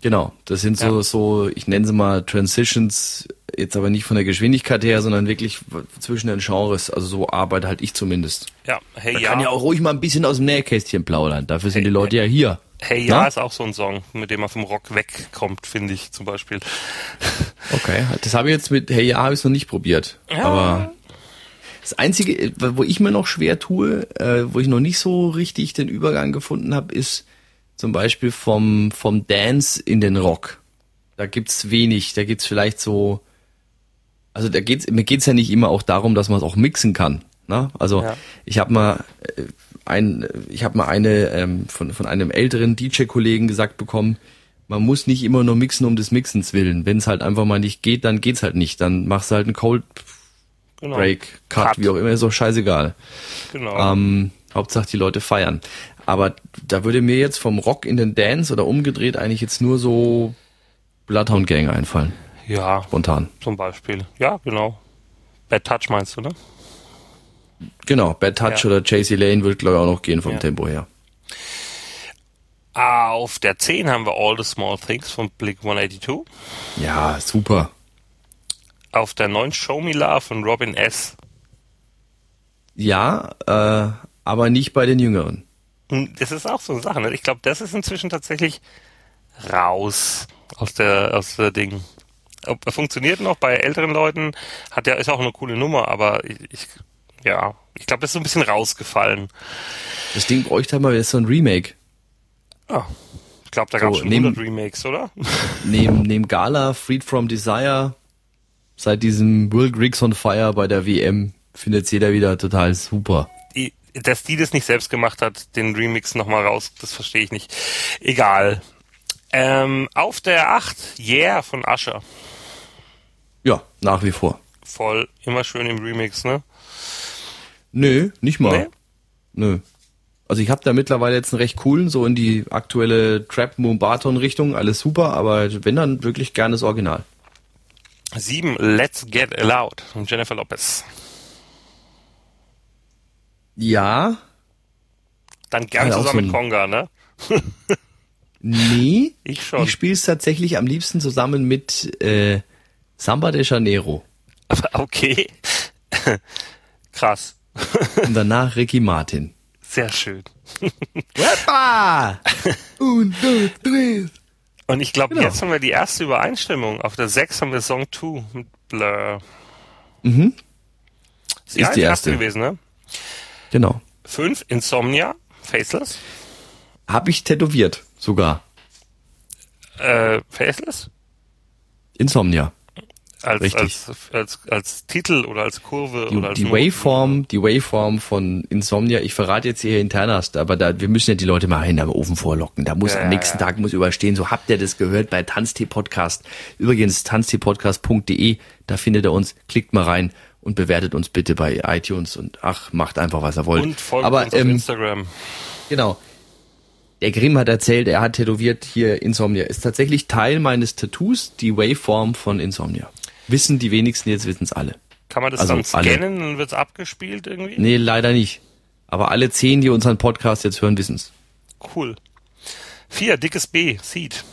Genau, das sind so, ja. so, ich nenne sie mal Transitions, jetzt aber nicht von der Geschwindigkeit her, sondern wirklich zwischen den Genres. Also so arbeite halt ich zumindest. Ja, hey, da ja. kann ja auch ruhig mal ein bisschen aus dem Nähkästchen plaudern. Dafür sind hey, die Leute ja hier. Hey ja, Na? ist auch so ein Song, mit dem man vom Rock wegkommt, finde ich zum Beispiel. [laughs] Okay, das habe ich jetzt mit Hey ja habe ich noch nicht probiert. Ja. Aber das Einzige, wo ich mir noch schwer tue, äh, wo ich noch nicht so richtig den Übergang gefunden habe, ist zum Beispiel vom, vom Dance in den Rock. Da gibt's wenig, da gibt's vielleicht so, also da geht's, mir geht's ja nicht immer auch darum, dass man es auch mixen kann. Ne? Also ja. ich habe mal äh, ein, ich habe mal eine ähm, von, von einem älteren DJ-Kollegen gesagt bekommen, man muss nicht immer nur mixen um des Mixens willen. Wenn es halt einfach mal nicht geht, dann geht's halt nicht. Dann machst du halt einen Cold genau. Break, Cut, Cut, wie auch immer, ist doch scheißegal. Genau. Ähm, Hauptsache die Leute feiern. Aber da würde mir jetzt vom Rock in den Dance oder umgedreht eigentlich jetzt nur so Bloodhound Gang einfallen. Ja. Spontan. Zum Beispiel. Ja, genau. Bad Touch meinst du, ne? Genau, Bad Touch Ja. oder JC Lane wird, glaube ich, auch noch gehen vom Ja. Tempo her. Auf der 10 haben wir All the Small Things von Blink 182. Ja, super. Auf der 9 Show Me Love von Robin S. Ja, äh, aber nicht bei den Jüngeren. Und Das ist auch so eine Sache. Ne? Ich glaube, das ist inzwischen tatsächlich raus aus der aus der Ding. Er funktioniert noch bei älteren Leuten, hat ja ist auch eine coole Nummer, aber ich, ich ja, ich glaube, das ist so ein bisschen rausgefallen. Das Ding bräuchte halt mal jetzt so ein Remake. Ah, ich glaube, da gab es So, schon neben- 100 Remakes, oder? [laughs] Neben, neben Gala, Freed from Desire, seit diesem Will Griggs on Fire bei der WM findet jeder wieder total super. Die, dass die das nicht selbst gemacht hat, den Remix nochmal raus, das verstehe ich nicht. Egal. Ähm, auf der 8, Yeah von Usher. Ja, nach wie vor. Voll, immer schön im Remix, ne? Nö, nicht mal. Nee? Nö. Also ich habe da mittlerweile jetzt einen recht coolen, so in die aktuelle Trap Mumbaton Richtung, alles super, aber wenn dann wirklich gerne das Original. 7, Let's Get Loud von Jennifer Lopez. Ja, Dann gern auch zusammen so mit Konga, ne? [laughs] nee. [laughs] Ich schon. Ich spiele es tatsächlich am liebsten zusammen mit äh, Samba de Janeiro Aber [laughs] okay. Krass. [laughs] und danach Ricky Martin. Sehr schön. Wepa! Un, dos, tres. Und ich glaube, Genau. jetzt haben wir die erste Übereinstimmung. Auf der 6 haben wir Song 2 mit Blur. Mhm. Ist die, Ist die erste. gewesen, ne? Genau. 5, Insomnia, Faceless. Hab ich tätowiert, sogar. Äh, Faceless? Insomnia. Als, Richtig. als, als, als Titel oder als Kurve Die, oder als die Noten. Waveform, die Waveform von Insomnia, ich verrate jetzt hier Internast, aber da, wir müssen ja die Leute mal hinterm Ofen vorlocken. Da muss Ja, am nächsten ja. Tag muss überstehen. So habt ihr das gehört bei Tanztee Podcast. Übrigens tanzteepodcast.de, da findet ihr uns. Klickt mal rein und bewertet uns bitte bei iTunes und ach, macht einfach was ihr wollt. Und folgt aber uns auf ähm, Instagram. Genau. Der Grimm hat erzählt, er hat tätowiert hier Insomnia. Ist tatsächlich Teil meines Tattoos, die Waveform von Insomnia. Wissen die wenigsten, jetzt wissen es alle. Kann man das also dann alle. scannen und wird's abgespielt irgendwie? Nee, leider nicht. Aber alle zehn, die unseren Podcast jetzt hören, wissen's. Cool. 4, dickes B, Seed.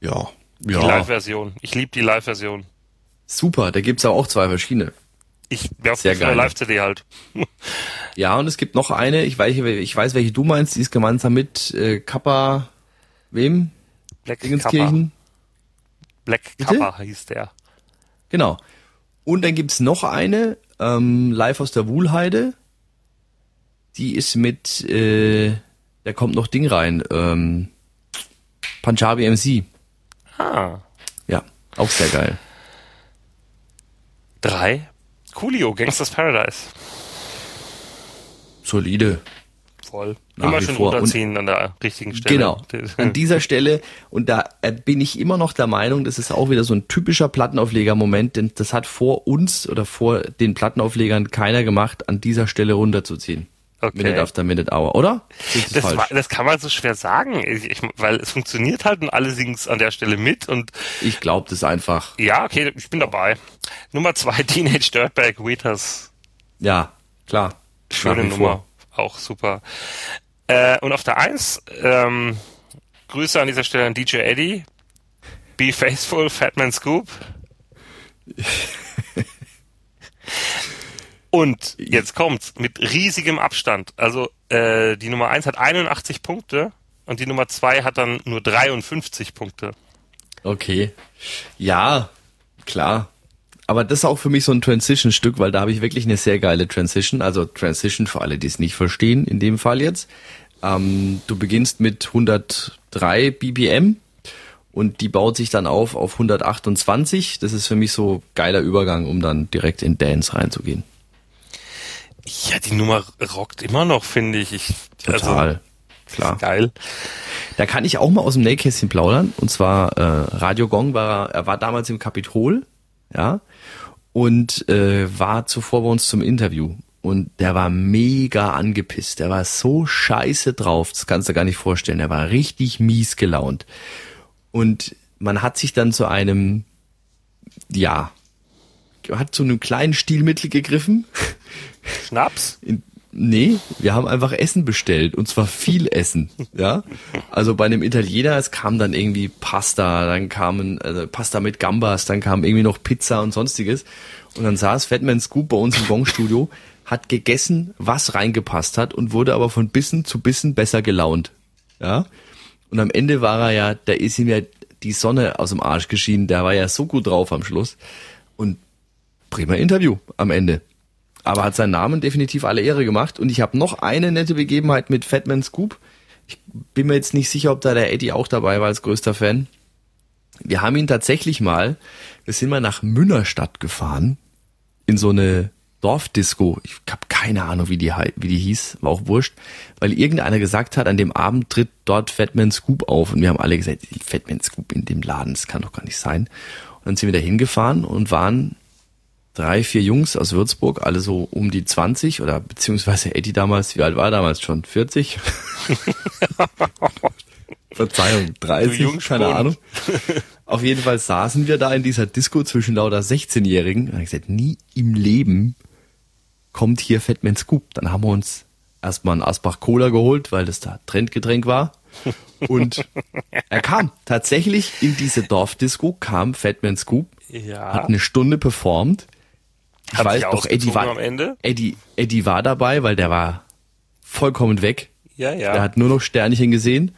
Ja. Die Ja. Live-Version. Ich liebe die Live-Version. Super, da gibt's ja auch zwei verschiedene. Ich ja, Sehr für eine. Live-CD halt. [laughs] Ja, und es gibt noch eine, ich weiß, ich weiß welche du meinst, die ist gemeinsam mit äh, Kappa, wem? Black Kappa. Black Bitte? Kappa hieß der. Genau. Und dann gibt's noch eine, ähm, live aus der Wuhlheide. Die ist mit, äh, da kommt noch Ding rein, ähm, Punjabi MC. Ah. Ja, auch sehr geil. Drei. Coolio, Gangsters Paradise. Solide. Voll. Nach Immer schön vor. Und- runterziehen an der richtigen Stelle. Genau. [laughs] An dieser Stelle, und da äh, bin ich immer noch der Meinung, das ist auch wieder so ein typischer Plattenaufleger-Moment, denn das hat vor uns oder vor den Plattenauflegern keiner gemacht, an dieser Stelle runterzuziehen. Okay. Minute after Minute Hour, oder? Das, falsch? war, das kann man so schwer sagen, ich, ich, weil es funktioniert halt und alle singen es an der Stelle mit und Ich glaube das einfach. ja, okay, ich bin dabei. Nummer zwei, [laughs] Teenage Dirtbag Waiters. Ja, klar. Schöne Nummer. vor. Auch super. Äh, und auf der eins ähm, Grüße an dieser Stelle an DJ Eddie. Be Faithful, Fatman Scoop. [laughs] Und jetzt kommt's mit riesigem Abstand. Also äh, die Nummer eins hat 81 Punkte und die Nummer zwei hat dann nur 53 Punkte. Okay. Ja, klar. Aber das ist auch für mich so ein Transition-Stück, weil da habe ich wirklich eine sehr geile Transition. Also Transition für alle, die es nicht verstehen, in dem Fall jetzt. Ähm, du beginnst mit 103 BPM und die baut sich dann auf auf 128. Das ist für mich so geiler Übergang, um dann direkt in Dance reinzugehen. Ja, die Nummer rockt immer noch, finde ich. ich Total. Also, Klar. geil. Da kann ich auch mal aus dem Nähkästchen plaudern. Und zwar äh, Radio Gong war er war damals im Kapitol, ja, und äh, war zuvor bei uns zum Interview. Und der war mega angepisst. Der war so scheiße drauf. Das kannst du gar nicht vorstellen. Er war richtig mies gelaunt. Und man hat sich dann zu einem, ja, hat zu einem kleinen Stilmittel gegriffen. Schnaps? In, nee, wir haben einfach Essen bestellt und zwar viel Essen, ja. Also bei einem Italiener, es kam dann irgendwie Pasta, dann kamen also Pasta mit Gambas, dann kam irgendwie noch Pizza und sonstiges und dann saß Fatman Scoop bei uns im Gongstudio, hat gegessen, was reingepasst hat und wurde aber von Bissen zu Bissen besser gelaunt, ja. Und am Ende war er ja, da ist ihm ja die Sonne aus dem Arsch geschienen, der war ja so gut drauf am Schluss und prima Interview am Ende aber hat seinen Namen definitiv alle Ehre gemacht. Und ich habe noch eine nette Begebenheit mit Fatman Scoop. Ich bin mir jetzt nicht sicher, ob da der Eddie auch dabei war als größter Fan. Wir haben ihn tatsächlich mal, wir sind mal nach Münnerstadt gefahren, in so eine Dorfdisco. Ich habe keine Ahnung, wie die, wie die hieß, war auch wurscht, weil irgendeiner gesagt hat, an dem Abend tritt dort Fatman Scoop auf. Und wir haben alle gesagt, Fatman Scoop in dem Laden, das kann doch gar nicht sein. Und dann sind wir da hingefahren und waren drei, vier Jungs aus Würzburg, alle so um die 20 oder beziehungsweise Eddie damals, wie alt war er damals schon? 40? [laughs] Verzeihung, 30, keine Ahnung. Auf jeden Fall saßen wir da in dieser Disco zwischen lauter 16-Jährigen und ich gesagt, nie im Leben kommt hier Fatman Scoop. Dann haben wir uns erstmal ein Asbach Cola geholt, weil das da Trendgetränk war. Und [laughs] er kam tatsächlich in diese Dorfdisco, kam Fatman Scoop, ja. hat eine Stunde performt hat weiß doch, Eddie war, am Ende? Eddie, Eddie war dabei, weil der war vollkommen weg. Ja, ja. Der hat nur noch Sternchen gesehen.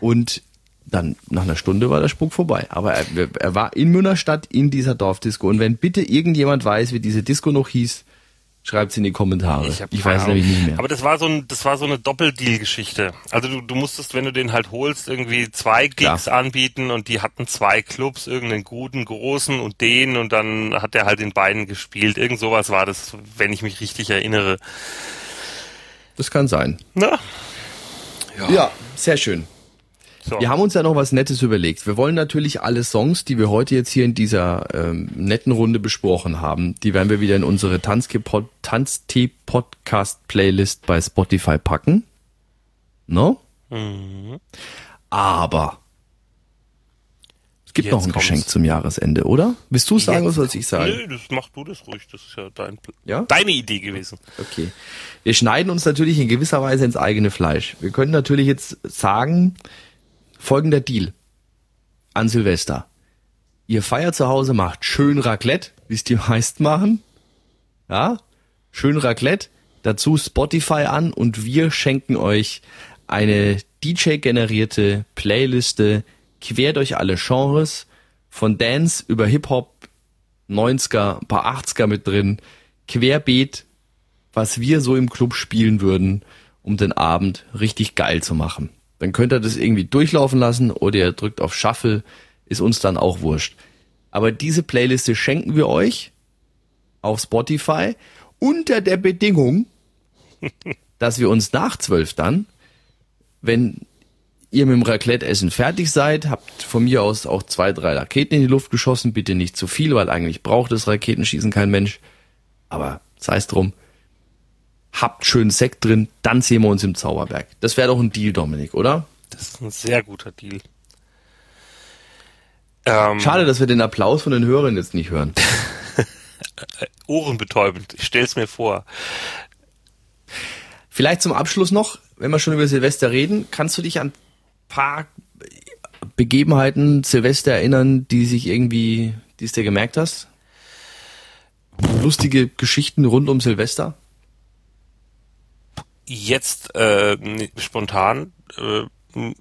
Und dann nach einer Stunde war der Spuk vorbei. Aber er, er war in Münnerstadt in dieser Dorfdisco. Und wenn bitte irgendjemand weiß, wie diese Disco noch hieß, Schreibt's in die Kommentare. Ich, ich weiß nämlich nicht mehr. Aber das war so ein, das war so eine Doppeldeal-Geschichte. Also du, du musstest, wenn du den halt holst, irgendwie zwei Gigs Klar. anbieten und die hatten zwei Clubs, irgendeinen guten, großen und den und dann hat er halt in beiden gespielt. Irgend sowas war das, wenn ich mich richtig erinnere. Das kann sein. Na? Ja, ja sehr schön. So. Wir haben uns ja noch was Nettes überlegt. Wir wollen natürlich alle Songs, die wir heute jetzt hier in dieser ähm, netten Runde besprochen haben, die werden wir wieder in unsere Tanztee-Podcast-Playlist bei Spotify packen. No? Mhm. Aber es gibt jetzt noch ein kommt's. Geschenk zum Jahresende, oder? Willst du sagen oder soll ich sagen? Nö, das mach du das ruhig. Das ist ja, dein, ja? deine Idee gewesen. Okay. Wir schneiden uns natürlich in gewisser Weise ins eigene Fleisch. Wir können natürlich jetzt sagen, Folgender Deal an Silvester. Ihr feiert zu Hause, macht schön Raclette, wie es die [laughs] meisten machen. Ja, schön Raclette, dazu Spotify an und wir schenken euch eine DJ-generierte Playliste quer durch alle Genres, von Dance über Hip-Hop, 90er, ein paar 80er mit drin, querbeet, was wir so im Club spielen würden, um den Abend richtig geil zu machen. Dann könnt ihr das irgendwie durchlaufen lassen oder ihr drückt auf Shuffle, ist uns dann auch wurscht. Aber diese Playliste schenken wir euch auf Spotify unter der Bedingung, [laughs] dass wir uns nach zwölf dann, wenn ihr mit dem Raclette-Essen fertig seid, habt von mir aus auch zwei, drei Raketen in die Luft geschossen, bitte nicht zu viel, weil eigentlich braucht das Raketenschießen kein Mensch. Aber sei es drum habt schön Sekt drin, dann sehen wir uns im Zauberberg. Das wäre doch ein Deal, Dominik, oder? Das ist ein sehr guter Deal. Ähm, Schade, dass wir den Applaus von den Hörern jetzt nicht hören. [laughs] Ohrenbetäubend, ich stell's mir vor. Vielleicht zum Abschluss noch, wenn wir schon über Silvester reden, kannst du dich an ein paar Begebenheiten Silvester erinnern, die sich irgendwie, die es dir gemerkt hast? Lustige Geschichten rund um Silvester? Jetzt äh, spontan, äh,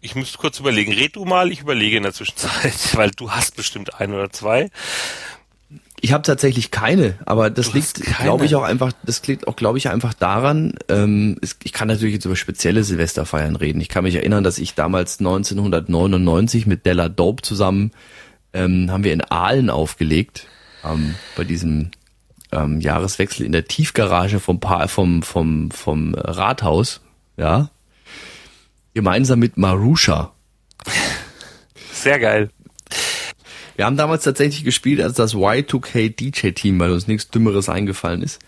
ich müsste kurz überlegen. Red du mal, ich überlege in der Zwischenzeit, [laughs] weil du hast bestimmt ein oder zwei. Ich habe tatsächlich keine, aber das du liegt, glaube ich, auch einfach, das liegt auch, glaube ich, einfach daran, ähm, es, ich kann natürlich jetzt über spezielle Silvesterfeiern reden. Ich kann mich erinnern, dass ich damals 1999 mit Della Dope zusammen ähm, haben wir in Aalen aufgelegt, ähm, bei diesem ähm, Jahreswechsel in der Tiefgarage vom, pa vom, vom, vom Rathaus, ja, gemeinsam mit Marusha. Sehr geil. Wir haben damals tatsächlich gespielt als das Y2K DJ Team, weil uns nichts Dümmeres eingefallen ist.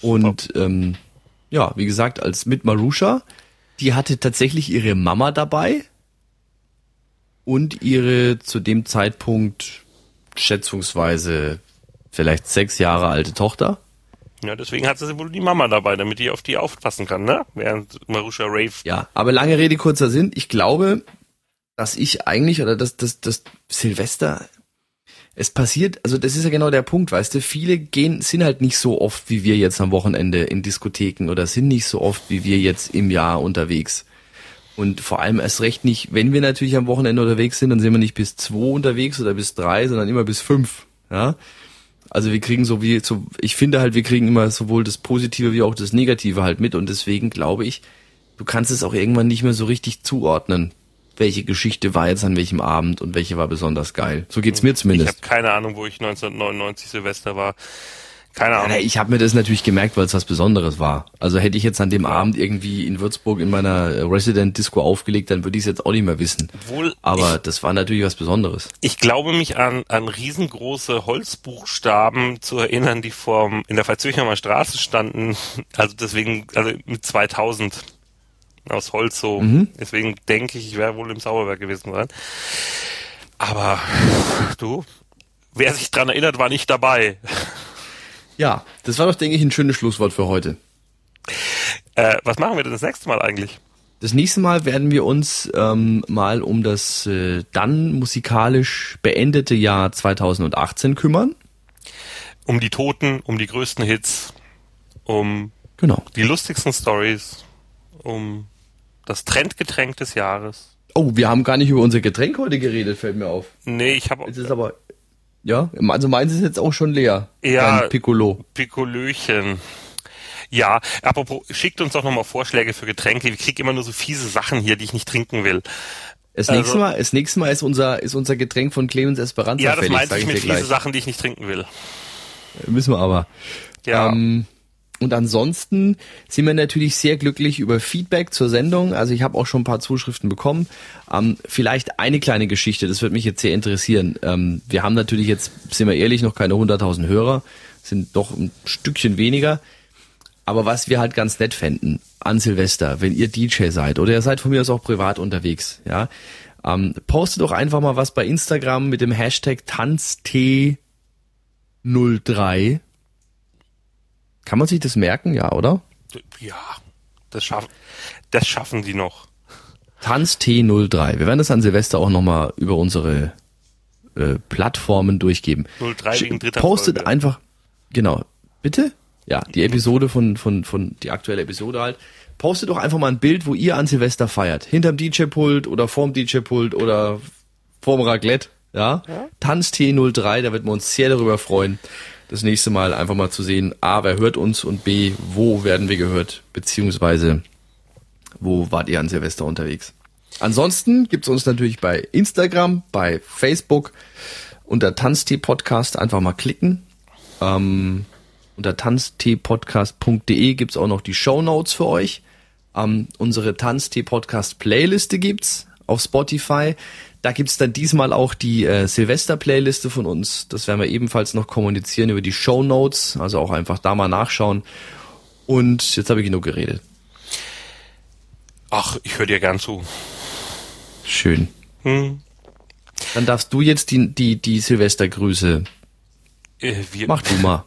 Und ähm, ja, wie gesagt, als mit Marusha, die hatte tatsächlich ihre Mama dabei und ihre zu dem Zeitpunkt schätzungsweise vielleicht sechs Jahre alte Tochter. Ja, deswegen hat sie wohl die Mama dabei, damit die auf die aufpassen kann, ne? Während Marusha Rave. Ja, aber lange Rede, kurzer Sinn. Ich glaube, dass ich eigentlich, oder dass, dass, dass Silvester, es passiert, also das ist ja genau der Punkt, weißt du, viele gehen, sind halt nicht so oft wie wir jetzt am Wochenende in Diskotheken oder sind nicht so oft wie wir jetzt im Jahr unterwegs. Und vor allem erst recht nicht, wenn wir natürlich am Wochenende unterwegs sind, dann sind wir nicht bis zwei unterwegs oder bis drei, sondern immer bis fünf. Ja. Also wir kriegen so wie, so, ich finde halt, wir kriegen immer sowohl das Positive wie auch das Negative halt mit und deswegen glaube ich, du kannst es auch irgendwann nicht mehr so richtig zuordnen, welche Geschichte war jetzt an welchem Abend und welche war besonders geil. So geht's mir zumindest. Ich habe keine Ahnung, wo ich 1999 Silvester war. Keine Ahnung. Ja, ich habe mir das natürlich gemerkt, weil es was Besonderes war. Also hätte ich jetzt an dem. Abend irgendwie in Würzburg in meiner Resident Disco aufgelegt, dann würde ich es jetzt auch nicht mehr wissen. Obwohl Aber ich, das war natürlich was Besonderes. Ich glaube mich an, an riesengroße Holzbuchstaben zu erinnern, die vor in der Verzüchheimer Straße standen. Also deswegen, also mit 2000 aus Holz so. Mhm. Deswegen denke ich, ich wäre wohl im Sauerwerk gewesen sein. Aber du, wer sich dran erinnert, war nicht dabei. Ja, das war doch, denke ich, ein schönes Schlusswort für heute. Äh, was machen wir denn das nächste Mal eigentlich? Das nächste Mal werden wir uns ähm, mal um das äh, dann musikalisch beendete Jahr 2018 kümmern. Um die Toten, um die größten Hits, um genau. die lustigsten Stories, um das Trendgetränk des Jahres. Oh, wir haben gar nicht über unser Getränk heute geredet, fällt mir auf. Nee, ich habe. Es ist aber ja, also meins ist jetzt auch schon leer. Ja, Piccolo. Piccolöchen. Ja, apropos, schickt uns doch nochmal Vorschläge für Getränke. Ich krieg immer nur so fiese Sachen hier, die ich nicht trinken will. Das also, nächste Mal, das nächste Mal ist unser, ist unser Getränk von Clemens Esperanza Ja, das meinte ich mit fiese Sachen, die ich nicht trinken will. Müssen wir aber. Ja. Ähm, und ansonsten sind wir natürlich sehr glücklich über Feedback zur Sendung. Also ich habe auch schon ein paar Zuschriften bekommen. Ähm, vielleicht eine kleine Geschichte, das würde mich jetzt sehr interessieren. Ähm, wir haben natürlich jetzt, sind wir ehrlich, noch keine 100.000 Hörer, sind doch ein Stückchen weniger. Aber was wir halt ganz nett fänden an Silvester, wenn ihr DJ seid oder ihr seid von mir aus auch privat unterwegs, ja, ähm, postet doch einfach mal was bei Instagram mit dem Hashtag Tanzt03 kann man sich das merken, ja, oder? Ja, das schaffen, das schaffen die noch. Tanz T03. Wir werden das an Silvester auch nochmal über unsere äh, Plattformen durchgeben. 03 wegen dritter Postet Folge. einfach, genau, bitte? Ja, die Episode von, von, von, die aktuelle Episode halt. Postet doch einfach mal ein Bild, wo ihr an Silvester feiert. Hinterm DJ-Pult oder vorm DJ-Pult oder vorm Raclette. Ja? ja? Tanz T03, da wird man uns sehr darüber freuen das nächste Mal einfach mal zu sehen, A, wer hört uns und B, wo werden wir gehört, beziehungsweise wo wart ihr an Silvester unterwegs. Ansonsten gibt's uns natürlich bei Instagram, bei Facebook, unter Tanztee-Podcast einfach mal klicken. Ähm, unter tanzteepodcast.de gibt's auch noch die Show Notes für euch. Ähm, unsere Tanztee-Podcast-Playliste gibt's auf Spotify. Da gibt's dann diesmal auch die äh, Silvester-Playliste von uns. Das werden wir ebenfalls noch kommunizieren über die Show Notes. Also auch einfach da mal nachschauen. Und jetzt habe ich genug geredet. Ach, ich höre dir gern zu. Schön. Hm. Dann darfst du jetzt die, die, die Silvestergrüße. Äh, wir, Mach du mal.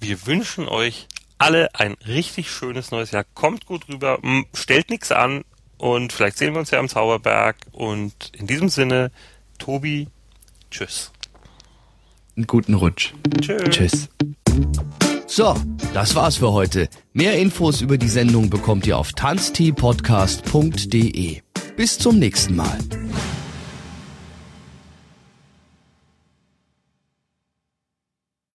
Wir wünschen euch alle ein richtig schönes neues Jahr. Kommt gut rüber, stellt nichts an, und vielleicht sehen wir uns ja am Zauberberg. Und in diesem Sinne, Tobi, tschüss. Einen guten Rutsch. Tschüss. Tschüss. So, das war's für heute. Mehr Infos über die Sendung bekommt ihr auf tanzteepodcast.de. Bis zum nächsten Mal.